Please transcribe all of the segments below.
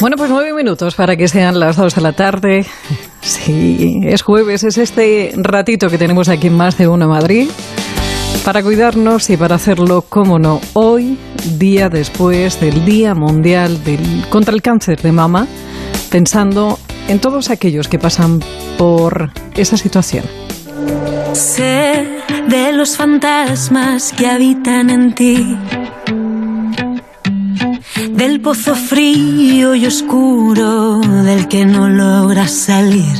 Bueno, pues nueve minutos para que sean las dos de la tarde. Sí, es jueves, es este ratito que tenemos aquí en Más de Uno Madrid para cuidarnos y para hacerlo, como no, hoy, día después del Día Mundial contra el Cáncer de Mama, pensando en todos aquellos que pasan por esa situación. Sé de los fantasmas que habitan en ti del pozo frío y oscuro del que no logras salir.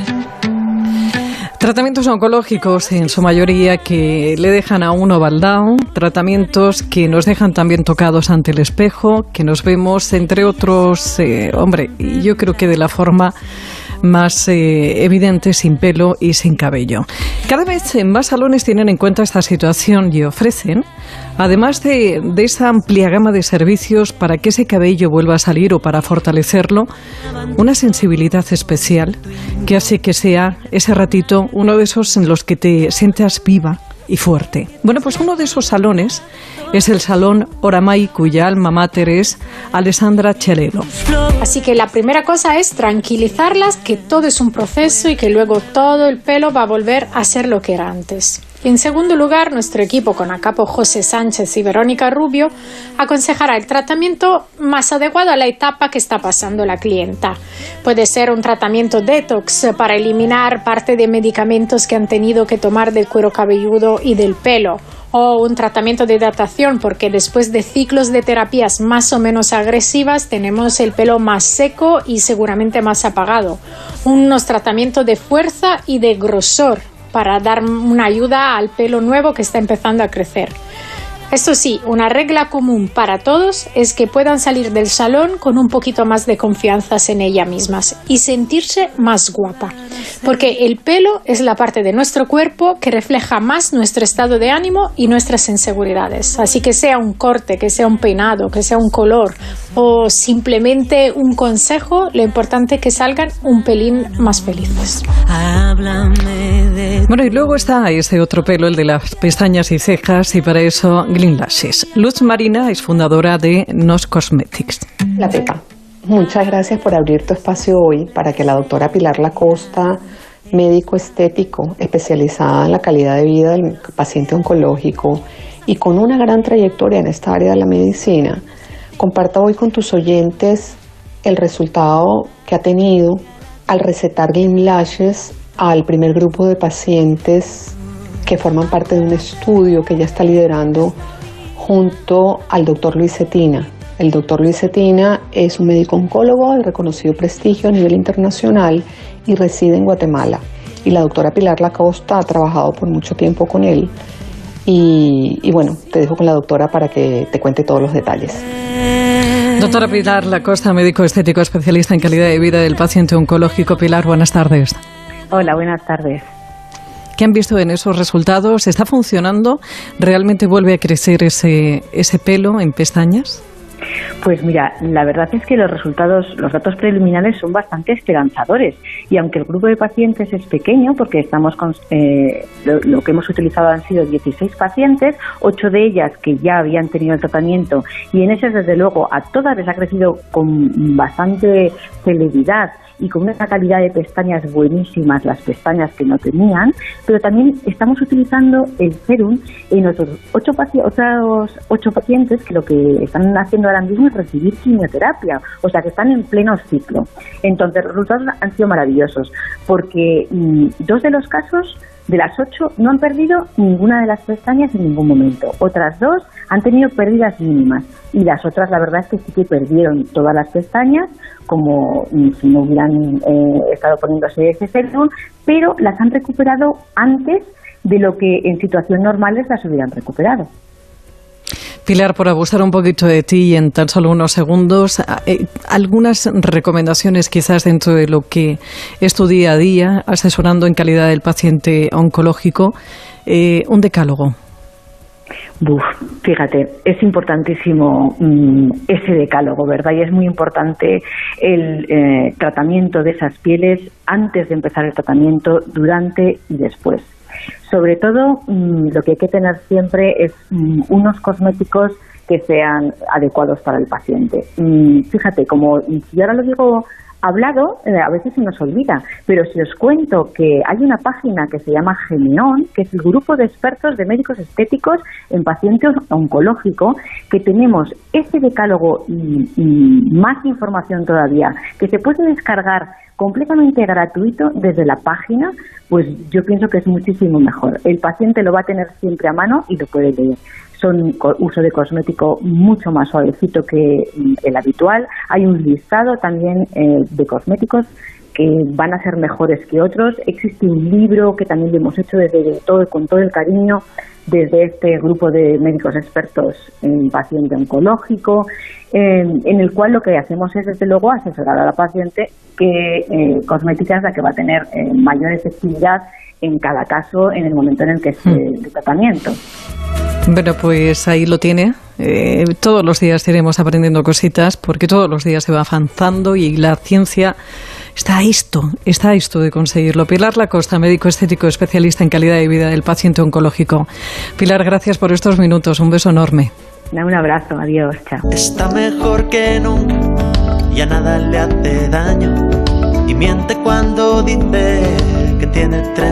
Tratamientos oncológicos en su mayoría que le dejan a uno baldao, tratamientos que nos dejan también tocados ante el espejo, que nos vemos entre otros, eh, hombre, yo creo que de la forma más eh, evidente, sin pelo y sin cabello. Cada vez más salones tienen en cuenta esta situación y ofrecen, además de, de esa amplia gama de servicios para que ese cabello vuelva a salir o para fortalecerlo, una sensibilidad especial que hace que sea ese ratito uno de esos en los que te sientas viva y fuerte. Bueno, pues uno de esos salones es el Salón Oramai, cuya alma mater es Alessandra Chelelo. Así que la primera cosa es tranquilizarlas que todo es un proceso y que luego todo el pelo va a volver a ser lo que era antes. En segundo lugar, nuestro equipo con a capo José Sánchez y Verónica Rubio aconsejará el tratamiento más adecuado a la etapa que está pasando la clienta. Puede ser un tratamiento detox para eliminar parte de medicamentos que han tenido que tomar del cuero cabelludo y del pelo o un tratamiento de hidratación porque después de ciclos de terapias más o menos agresivas tenemos el pelo más seco y seguramente más apagado. Unos tratamientos de fuerza y de grosor para dar una ayuda al pelo nuevo que está empezando a crecer. Esto sí, una regla común para todos es que puedan salir del salón con un poquito más de confianza en ellas mismas y sentirse más guapa. Porque el pelo es la parte de nuestro cuerpo que refleja más nuestro estado de ánimo y nuestras inseguridades. Así que sea un corte, que sea un peinado, que sea un color o simplemente un consejo, lo importante es que salgan un pelín más felices. Bueno, y luego está ese otro pelo, el de las pestañas y cejas, y para eso Green Lashes. Luz Marina es fundadora de Nos Cosmetics. La Pepa, muchas gracias por abrir tu espacio hoy para que la doctora Pilar Lacosta, médico estético especializada en la calidad de vida del paciente oncológico y con una gran trayectoria en esta área de la medicina, comparta hoy con tus oyentes el resultado que ha tenido al recetar Glim Lashes al primer grupo de pacientes que forman parte de un estudio que ella está liderando junto al doctor Luis Cetina. El doctor Luis Cetina es un médico oncólogo de reconocido prestigio a nivel internacional y reside en Guatemala. Y la doctora Pilar Lacosta ha trabajado por mucho tiempo con él. Y, y bueno, te dejo con la doctora para que te cuente todos los detalles. Doctora Pilar Lacosta, médico estético especialista en calidad de vida del paciente oncológico. Pilar, buenas tardes. Hola, buenas tardes. ¿Qué han visto en esos resultados? ¿Está funcionando? ¿Realmente vuelve a crecer ese, ese pelo en pestañas? Pues mira, la verdad es que los resultados, los datos preliminares son bastante esperanzadores. Y aunque el grupo de pacientes es pequeño, porque estamos con, eh, lo, que hemos utilizado han sido 16 pacientes, 8 de ellas que ya habían tenido el tratamiento y en ese desde luego a todas les ha crecido con bastante celeridad y con una calidad de pestañas buenísimas, las pestañas que no tenían, pero también estamos utilizando el serum en otros ocho, otros ocho pacientes que lo que están haciendo ahora mismo es recibir quimioterapia, o sea que están en pleno ciclo. Entonces, los resultados han sido maravillosos, porque mm, dos de los casos de las ocho no han perdido ninguna de las pestañas en ningún momento. Otras dos han tenido pérdidas mínimas y las otras la verdad es que sí que perdieron todas las pestañas como mm, si no hubieran eh, estado poniéndose ese serum, pero las han recuperado antes de lo que en situaciones normales las hubieran recuperado. Pilar, por abusar un poquito de ti en tan solo unos segundos, eh, algunas recomendaciones quizás dentro de lo que es tu día a día, asesorando en calidad del paciente oncológico, eh, un decálogo. Fíjate, es importantísimo mm, ese decálogo, ¿verdad? Y es muy importante el eh, tratamiento de esas pieles antes de empezar el tratamiento, durante y después. Sobre todo, mm, lo que hay que tener siempre es mm, unos cosméticos que sean adecuados para el paciente. Fíjate, como si ahora lo digo hablado, eh, a veces se nos olvida, pero si os cuento que hay una página que se llama Geneón, que es el grupo de expertos de médicos estéticos en paciente oncológico, que tenemos ese decálogo y más información todavía, que se puede descargar completamente gratuito desde la página, pues yo pienso que es muchísimo mejor. El paciente lo va a tener siempre a mano y lo puede leer son uso de cosmético mucho más suavecito que mm, el habitual. Hay un listado también eh, de cosméticos que van a ser mejores que otros. Existe un libro que también lo hemos hecho desde todo, con todo el cariño desde este grupo de médicos expertos en paciente oncológico, en el cual lo que hacemos es, desde luego, asesorar a la paciente que eh, cosmética es la que va a tener eh, mayor efectividad en cada caso en el momento en el que esté hmm. el tratamiento. Bueno, pues ahí lo tiene. Eh, todos los días iremos aprendiendo cositas porque todos los días se va avanzando y la ciencia está a esto, está a esto de conseguirlo. Pilar Lacosta, médico estético especialista en calidad de vida del paciente oncológico. Pilar, gracias por estos minutos. Un beso enorme. Un abrazo, adiós, chao. Está mejor que nunca y a nada le hace daño. Y miente cuando dice que tiene 30